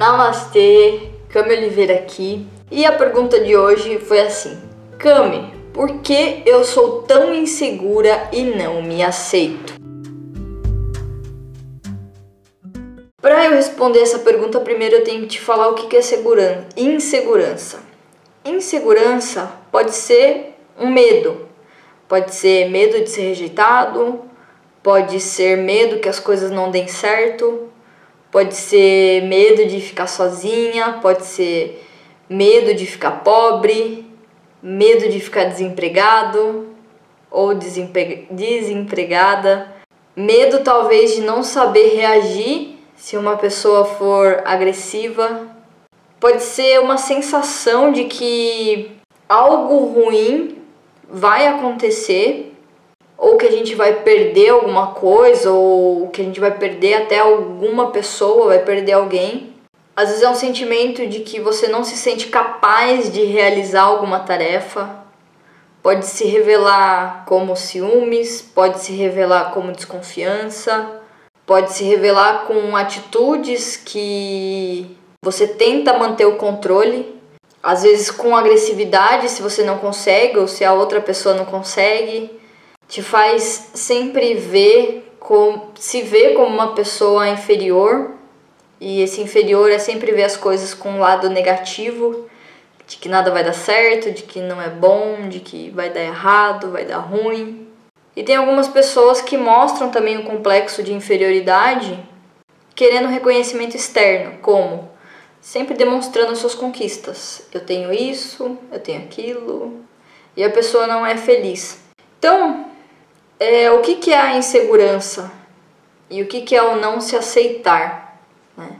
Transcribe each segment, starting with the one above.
Namastê, Cami Oliveira aqui. E a pergunta de hoje foi assim: Cami, por que eu sou tão insegura e não me aceito? Para eu responder essa pergunta, primeiro eu tenho que te falar o que é segurança. Insegurança. Insegurança pode ser um medo. Pode ser medo de ser rejeitado, pode ser medo que as coisas não deem certo, Pode ser medo de ficar sozinha, pode ser medo de ficar pobre, medo de ficar desempregado ou desempregada, medo talvez de não saber reagir se uma pessoa for agressiva. Pode ser uma sensação de que algo ruim vai acontecer ou que a gente vai perder alguma coisa, ou que a gente vai perder até alguma pessoa, vai perder alguém. Às vezes é um sentimento de que você não se sente capaz de realizar alguma tarefa. Pode se revelar como ciúmes, pode se revelar como desconfiança, pode se revelar com atitudes que você tenta manter o controle, às vezes com agressividade se você não consegue ou se a outra pessoa não consegue te faz sempre ver como se ver como uma pessoa inferior e esse inferior é sempre ver as coisas com um lado negativo, de que nada vai dar certo, de que não é bom, de que vai dar errado, vai dar ruim. E tem algumas pessoas que mostram também o um complexo de inferioridade, querendo reconhecimento externo, como sempre demonstrando suas conquistas. Eu tenho isso, eu tenho aquilo, e a pessoa não é feliz. Então, é, o que, que é a insegurança e o que, que é o não se aceitar. Né?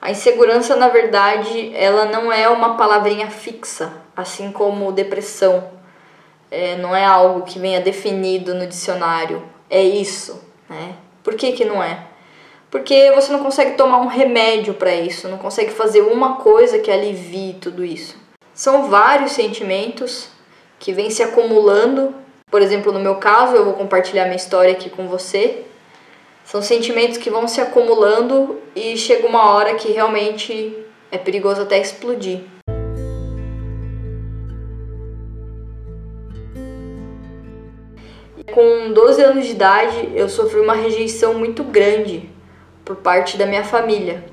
A insegurança, na verdade, ela não é uma palavrinha fixa, assim como depressão. É, não é algo que venha definido no dicionário. É isso. Né? Por que, que não é? Porque você não consegue tomar um remédio para isso, não consegue fazer uma coisa que alivie tudo isso. São vários sentimentos que vêm se acumulando por exemplo, no meu caso, eu vou compartilhar minha história aqui com você. São sentimentos que vão se acumulando e chega uma hora que realmente é perigoso até explodir. Com 12 anos de idade, eu sofri uma rejeição muito grande por parte da minha família.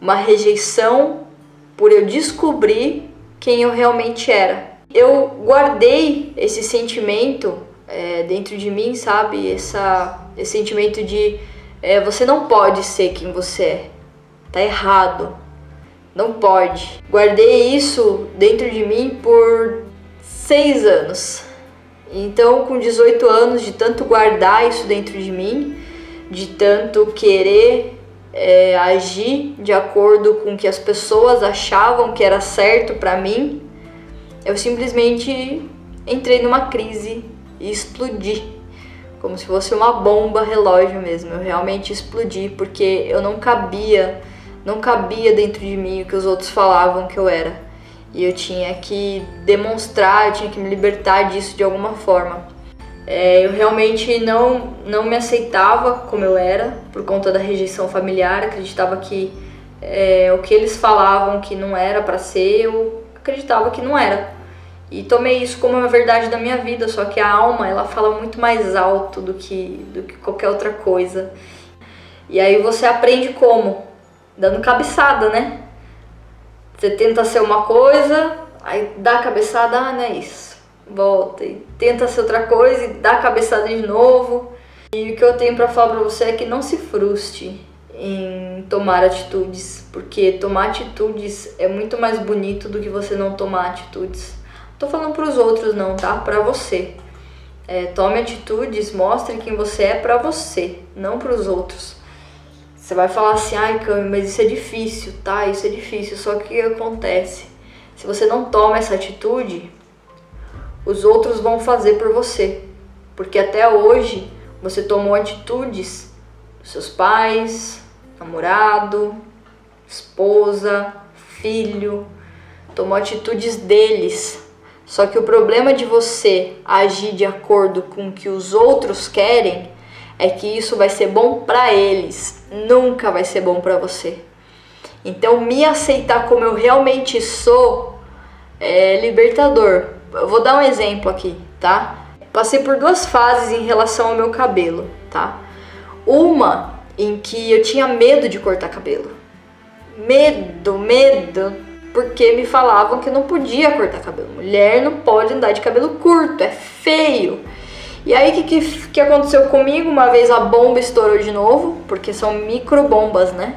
Uma rejeição por eu descobrir quem eu realmente era eu guardei esse sentimento é, dentro de mim, sabe? Essa, esse sentimento de é, você não pode ser quem você é, tá errado, não pode. Guardei isso dentro de mim por seis anos. Então, com 18 anos, de tanto guardar isso dentro de mim, de tanto querer é, agir de acordo com o que as pessoas achavam que era certo para mim, eu simplesmente entrei numa crise e explodi. Como se fosse uma bomba relógio mesmo. Eu realmente explodi porque eu não cabia, não cabia dentro de mim o que os outros falavam que eu era. E eu tinha que demonstrar, eu tinha que me libertar disso de alguma forma. É, eu realmente não, não me aceitava como eu era por conta da rejeição familiar. Acreditava que é, o que eles falavam que não era para ser, eu acreditava que não era. E tomei isso como uma verdade da minha vida, só que a alma, ela fala muito mais alto do que, do que qualquer outra coisa. E aí você aprende como? Dando cabeçada, né? Você tenta ser uma coisa, aí dá a cabeçada, ah, não é isso. Volta e tenta ser outra coisa e dá a cabeçada de novo. E o que eu tenho para falar para você é que não se frustre em tomar atitudes, porque tomar atitudes é muito mais bonito do que você não tomar atitudes. Tô falando para os outros não, tá? Para você. É, tome atitudes, mostre quem você é para você, não para os outros. Você vai falar assim, ai, Cami, mas isso é difícil, tá? Isso é difícil. Só que acontece? Se você não toma essa atitude, os outros vão fazer por você. Porque até hoje você tomou atitudes seus pais, namorado, esposa, filho, tomou atitudes deles. Só que o problema de você agir de acordo com o que os outros querem é que isso vai ser bom para eles, nunca vai ser bom para você. Então, me aceitar como eu realmente sou é libertador. Eu vou dar um exemplo aqui, tá? Passei por duas fases em relação ao meu cabelo, tá? Uma em que eu tinha medo de cortar cabelo. Medo, medo, porque me falavam que não podia cortar cabelo. Mulher não pode andar de cabelo curto, é feio. E aí, o que, que, que aconteceu comigo? Uma vez a bomba estourou de novo, porque são micro bombas, né?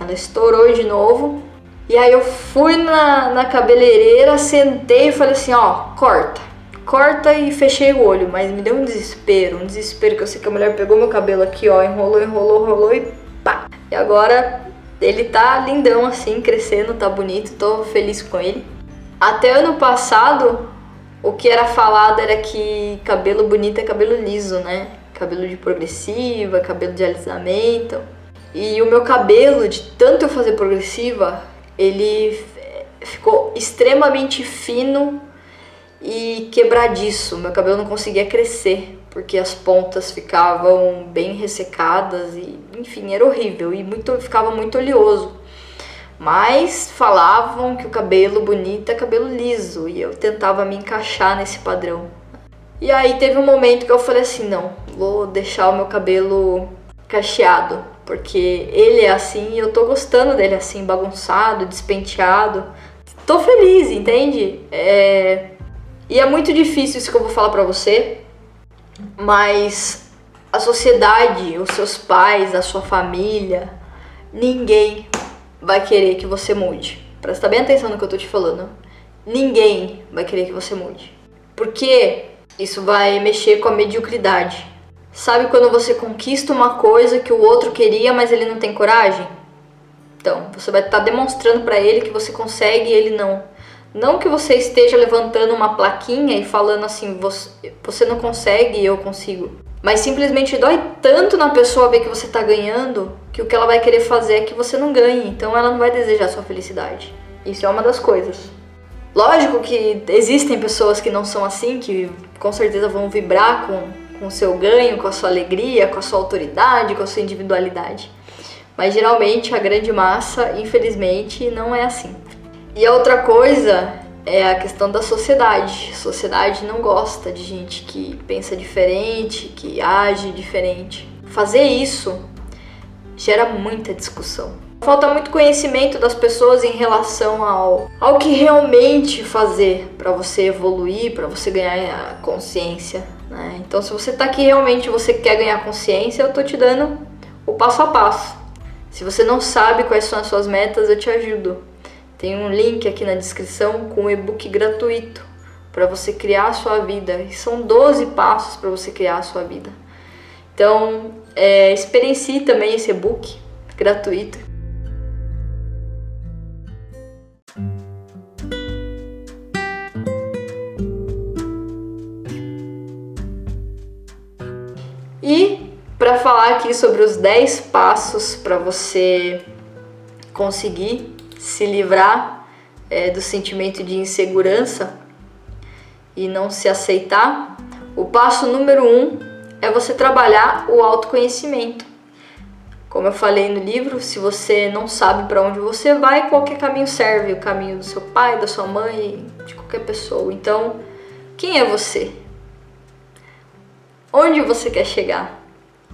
Ela estourou de novo. E aí eu fui na, na cabeleireira, sentei e falei assim, ó, corta. Corta e fechei o olho, mas me deu um desespero, um desespero que eu sei que a mulher pegou meu cabelo aqui, ó, enrolou, enrolou, enrolou e pá. E agora ele tá lindão assim, crescendo, tá bonito, tô feliz com ele. Até ano passado, o que era falado era que cabelo bonito é cabelo liso, né? Cabelo de progressiva, cabelo de alisamento. E o meu cabelo, de tanto eu fazer progressiva, ele ficou extremamente fino e quebradiço. Meu cabelo não conseguia crescer porque as pontas ficavam bem ressecadas e, enfim, era horrível e muito ficava muito oleoso. Mas falavam que o cabelo bonito é cabelo liso e eu tentava me encaixar nesse padrão. E aí teve um momento que eu falei assim, não, vou deixar o meu cabelo cacheado, porque ele é assim e eu tô gostando dele assim, bagunçado, despenteado. Tô feliz, entende? É... E é muito difícil isso que eu vou falar pra você, mas a sociedade, os seus pais, a sua família, ninguém vai querer que você mude. Presta bem atenção no que eu tô te falando. Ninguém vai querer que você mude. Porque isso vai mexer com a mediocridade. Sabe quando você conquista uma coisa que o outro queria, mas ele não tem coragem? Então, você vai estar tá demonstrando para ele que você consegue e ele não. Não que você esteja levantando uma plaquinha e falando assim, você, não consegue eu consigo. Mas simplesmente dói tanto na pessoa ver que você tá ganhando que o que ela vai querer fazer é que você não ganhe. Então ela não vai desejar sua felicidade. Isso é uma das coisas. Lógico que existem pessoas que não são assim, que com certeza vão vibrar com com o seu ganho, com a sua alegria, com a sua autoridade, com a sua individualidade. Mas geralmente a grande massa, infelizmente, não é assim. E a outra coisa é a questão da sociedade. A sociedade não gosta de gente que pensa diferente, que age diferente. Fazer isso gera muita discussão. Falta muito conhecimento das pessoas em relação ao, ao que realmente fazer para você evoluir, para você ganhar consciência. Né? Então, se você está aqui realmente você quer ganhar consciência, eu tô te dando o passo a passo. Se você não sabe quais são as suas metas, eu te ajudo. Tem um link aqui na descrição com um e-book gratuito para você criar a sua vida. São 12 passos para você criar a sua vida. Então, é, experiencie também esse e-book gratuito E para falar aqui sobre os 10 passos para você conseguir se livrar é, do sentimento de insegurança e não se aceitar, o passo número um é você trabalhar o autoconhecimento. Como eu falei no livro, se você não sabe para onde você vai, qualquer caminho serve o caminho do seu pai, da sua mãe, de qualquer pessoa. Então, quem é você? onde você quer chegar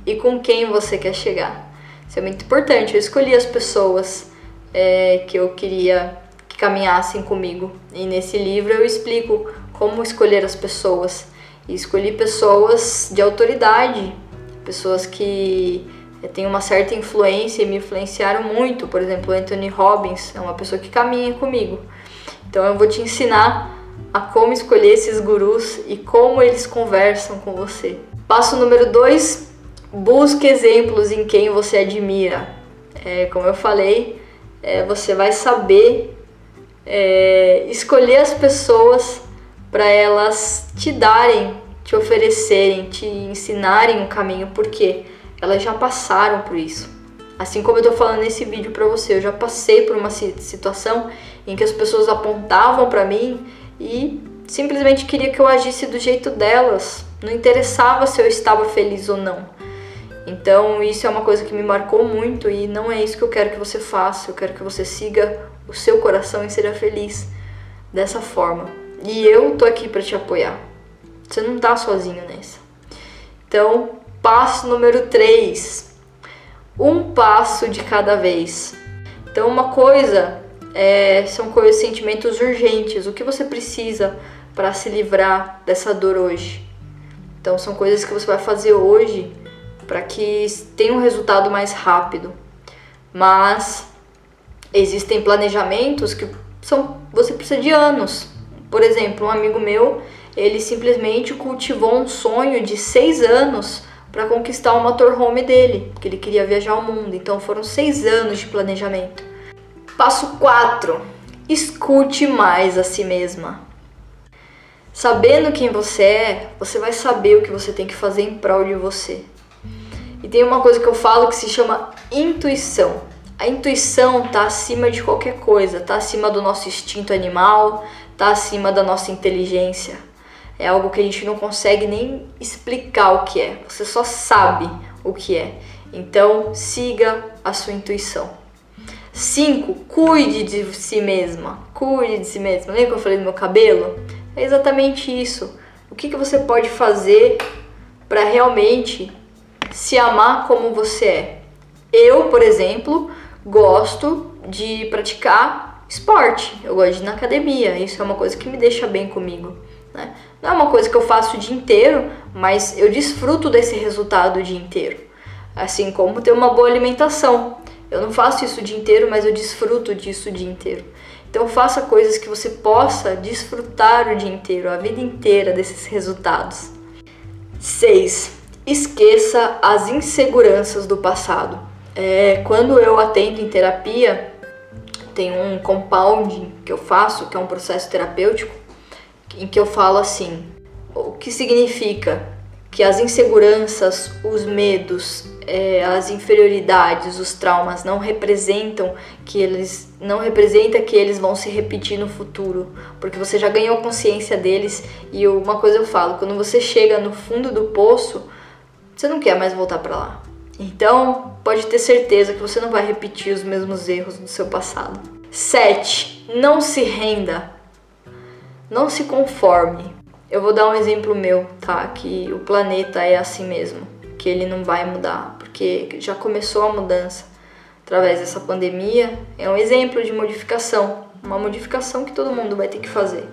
e com quem você quer chegar. Isso é muito importante. Eu escolhi as pessoas é, que eu queria que caminhassem comigo. E nesse livro eu explico como escolher as pessoas. E escolhi pessoas de autoridade, pessoas que é, têm uma certa influência e me influenciaram muito. Por exemplo, Anthony Robbins é uma pessoa que caminha comigo. Então eu vou te ensinar a como escolher esses gurus e como eles conversam com você. Passo número 2, busque exemplos em quem você admira. É, como eu falei, é, você vai saber é, escolher as pessoas para elas te darem, te oferecerem, te ensinarem um caminho, porque elas já passaram por isso. Assim como eu tô falando nesse vídeo para você, eu já passei por uma situação em que as pessoas apontavam para mim e simplesmente queria que eu agisse do jeito delas, não interessava se eu estava feliz ou não. Então, isso é uma coisa que me marcou muito e não é isso que eu quero que você faça. Eu quero que você siga o seu coração e seja feliz dessa forma. E eu tô aqui para te apoiar. Você não tá sozinho nessa. Então, passo número 3. Um passo de cada vez. Então, uma coisa é, são coisas, sentimentos urgentes. O que você precisa para se livrar dessa dor hoje? Então, são coisas que você vai fazer hoje para que tenha um resultado mais rápido. Mas existem planejamentos que são você precisa de anos. Por exemplo, um amigo meu, ele simplesmente cultivou um sonho de seis anos para conquistar o motorhome dele, que ele queria viajar ao mundo. Então foram seis anos de planejamento. Passo 4. Escute mais a si mesma. Sabendo quem você é, você vai saber o que você tem que fazer em prol de você. Tem uma coisa que eu falo que se chama intuição. A intuição está acima de qualquer coisa, está acima do nosso instinto animal, está acima da nossa inteligência. É algo que a gente não consegue nem explicar o que é, você só sabe o que é. Então, siga a sua intuição. 5. Cuide de si mesma. Cuide de si mesma. Lembra que eu falei do meu cabelo? É exatamente isso. O que, que você pode fazer para realmente se amar como você é? Eu, por exemplo, gosto de praticar esporte, eu gosto de ir na academia, isso é uma coisa que me deixa bem comigo. Né? Não é uma coisa que eu faço o dia inteiro, mas eu desfruto desse resultado o dia inteiro. Assim como ter uma boa alimentação. Eu não faço isso o dia inteiro, mas eu desfruto disso o dia inteiro. Então faça coisas que você possa desfrutar o dia inteiro, a vida inteira desses resultados. 6. Esqueça as inseguranças do passado. É, quando eu atendo em terapia, tem um compounding que eu faço, que é um processo terapêutico, em que eu falo assim: o que significa que as inseguranças, os medos, é, as inferioridades, os traumas não representam que eles não representa que eles vão se repetir no futuro, porque você já ganhou consciência deles e uma coisa eu falo, quando você chega no fundo do poço, você não quer mais voltar para lá. Então, pode ter certeza que você não vai repetir os mesmos erros do seu passado. 7. Não se renda. Não se conforme. Eu vou dar um exemplo meu, tá? Que o planeta é assim mesmo, que ele não vai mudar, porque já começou a mudança através dessa pandemia. É um exemplo de modificação, uma modificação que todo mundo vai ter que fazer.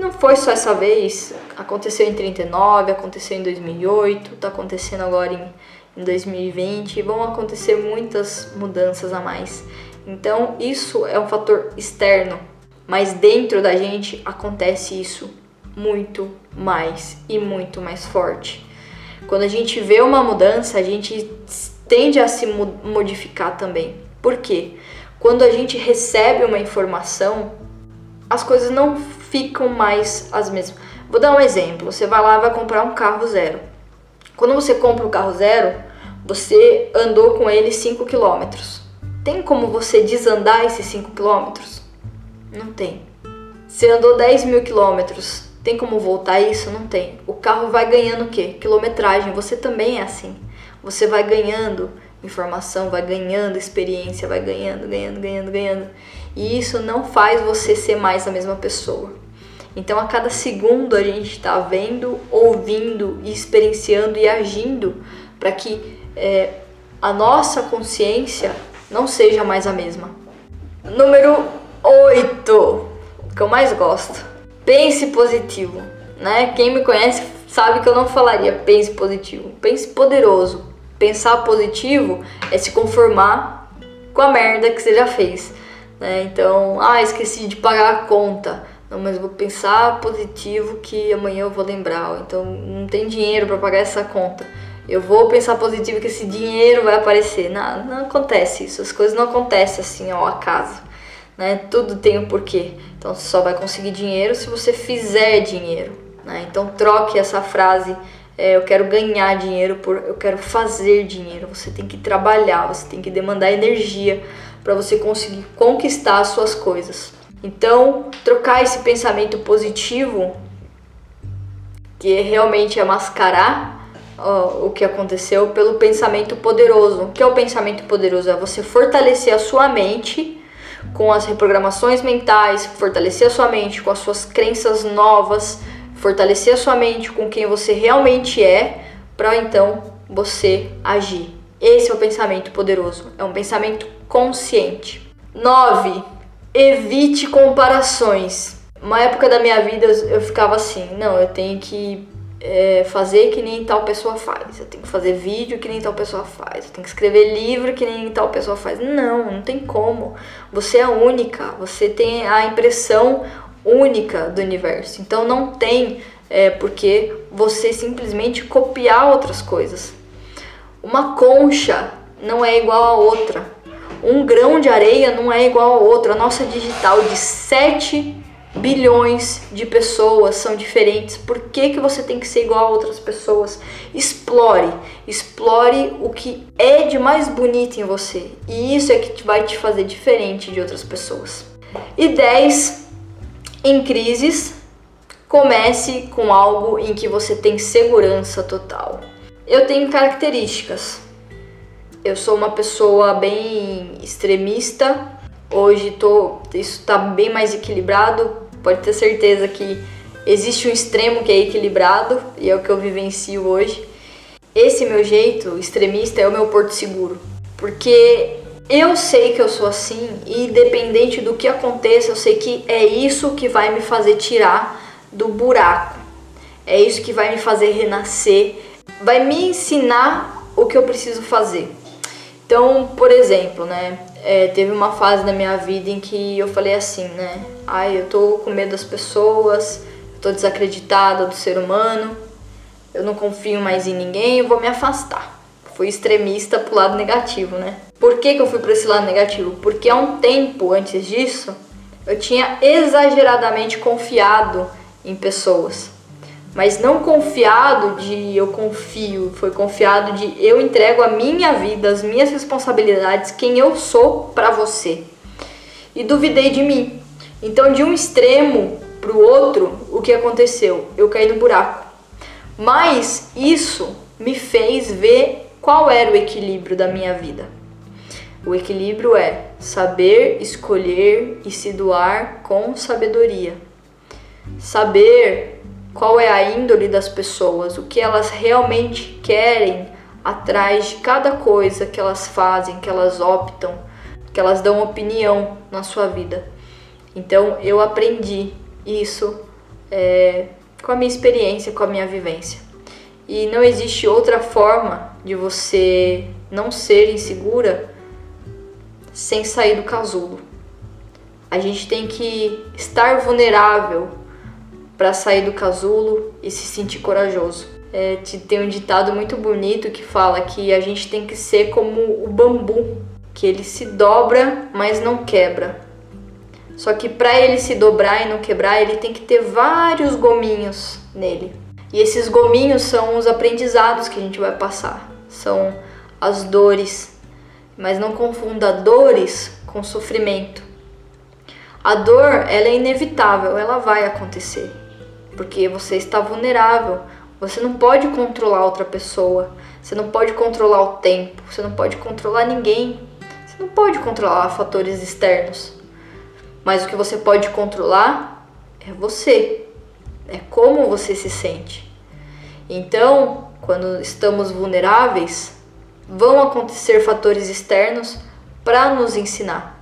Não foi só essa vez, aconteceu em 39, aconteceu em 2008, tá acontecendo agora em em 2020 e vão acontecer muitas mudanças a mais. Então, isso é um fator externo, mas dentro da gente acontece isso muito mais e muito mais forte. Quando a gente vê uma mudança, a gente tende a se modificar também. Por quê? Quando a gente recebe uma informação, as coisas não ficam mais as mesmas. Vou dar um exemplo. Você vai lá e vai comprar um carro zero. Quando você compra o carro zero, você andou com ele 5 km. Tem como você desandar esses 5 km? Não tem. Você andou 10 mil quilômetros, tem como voltar isso? Não tem. O carro vai ganhando o quê? Quilometragem. Você também é assim. Você vai ganhando informação, vai ganhando experiência, vai ganhando, ganhando, ganhando, ganhando. E isso não faz você ser mais a mesma pessoa. Então, a cada segundo a gente está vendo, ouvindo, experienciando e agindo para que é, a nossa consciência não seja mais a mesma. Número 8, o que eu mais gosto. Pense positivo, né? Quem me conhece sabe que eu não falaria pense positivo. Pense poderoso. Pensar positivo é se conformar com a merda que você já fez. Né? Então, ah, esqueci de pagar a conta. Não, mas vou pensar positivo que amanhã eu vou lembrar. Então, não tem dinheiro para pagar essa conta eu vou pensar positivo que esse dinheiro vai aparecer. Não, não acontece isso. As coisas não acontecem assim ao acaso. Né? Tudo tem um porquê. Então você só vai conseguir dinheiro se você fizer dinheiro. Né? Então troque essa frase. É, eu quero ganhar dinheiro por eu quero fazer dinheiro. Você tem que trabalhar, você tem que demandar energia para você conseguir conquistar as suas coisas. Então, trocar esse pensamento positivo, que realmente é mascarar ó, o que aconteceu pelo pensamento poderoso. O que é o pensamento poderoso? É você fortalecer a sua mente com as reprogramações mentais, fortalecer a sua mente com as suas crenças novas, fortalecer a sua mente com quem você realmente é, para então você agir. Esse é o pensamento poderoso, é um pensamento consciente. 9. Evite comparações. Uma época da minha vida eu ficava assim, não, eu tenho que é, fazer que nem tal pessoa faz, eu tenho que fazer vídeo que nem tal pessoa faz, eu tenho que escrever livro que nem tal pessoa faz. Não, não tem como. Você é única, você tem a impressão única do universo. Então não tem é, porque você simplesmente copiar outras coisas. Uma concha não é igual a outra. Um grão de areia não é igual a outro. A nossa digital de 7 bilhões de pessoas são diferentes. Por que, que você tem que ser igual a outras pessoas? Explore, explore o que é de mais bonito em você. E isso é que vai te fazer diferente de outras pessoas. E 10, em crises, comece com algo em que você tem segurança total. Eu tenho características. Eu sou uma pessoa bem extremista. Hoje tô, isso está bem mais equilibrado. Pode ter certeza que existe um extremo que é equilibrado e é o que eu vivencio hoje. Esse meu jeito extremista é o meu porto seguro, porque eu sei que eu sou assim e independente do que aconteça, eu sei que é isso que vai me fazer tirar do buraco. É isso que vai me fazer renascer vai me ensinar o que eu preciso fazer. Então, por exemplo, né, é, teve uma fase na minha vida em que eu falei assim, né, ai, eu tô com medo das pessoas, eu tô desacreditada do ser humano, eu não confio mais em ninguém, eu vou me afastar. Fui extremista pro lado negativo, né? Por que, que eu fui para esse lado negativo? Porque há um tempo antes disso, eu tinha exageradamente confiado em pessoas mas não confiado de eu confio, foi confiado de eu entrego a minha vida, as minhas responsabilidades, quem eu sou para você. E duvidei de mim. Então, de um extremo para o outro, o que aconteceu? Eu caí no buraco. Mas isso me fez ver qual era o equilíbrio da minha vida. O equilíbrio é saber escolher e se doar com sabedoria. Saber qual é a índole das pessoas, o que elas realmente querem atrás de cada coisa que elas fazem, que elas optam, que elas dão opinião na sua vida. Então eu aprendi isso é, com a minha experiência, com a minha vivência. E não existe outra forma de você não ser insegura sem sair do casulo. A gente tem que estar vulnerável para sair do casulo e se sentir corajoso. É, tem um ditado muito bonito que fala que a gente tem que ser como o bambu, que ele se dobra, mas não quebra. Só que para ele se dobrar e não quebrar, ele tem que ter vários gominhos nele. E esses gominhos são os aprendizados que a gente vai passar, são as dores. Mas não confunda dores com sofrimento. A dor, ela é inevitável, ela vai acontecer porque você está vulnerável. Você não pode controlar outra pessoa, você não pode controlar o tempo, você não pode controlar ninguém, você não pode controlar fatores externos. Mas o que você pode controlar é você, é como você se sente. Então, quando estamos vulneráveis, vão acontecer fatores externos para nos ensinar.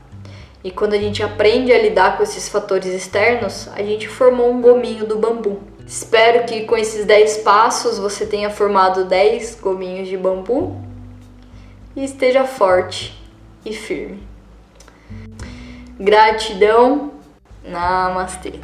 E quando a gente aprende a lidar com esses fatores externos, a gente formou um gominho do bambu. Espero que com esses 10 passos você tenha formado 10 gominhos de bambu e esteja forte e firme. Gratidão. Namastê.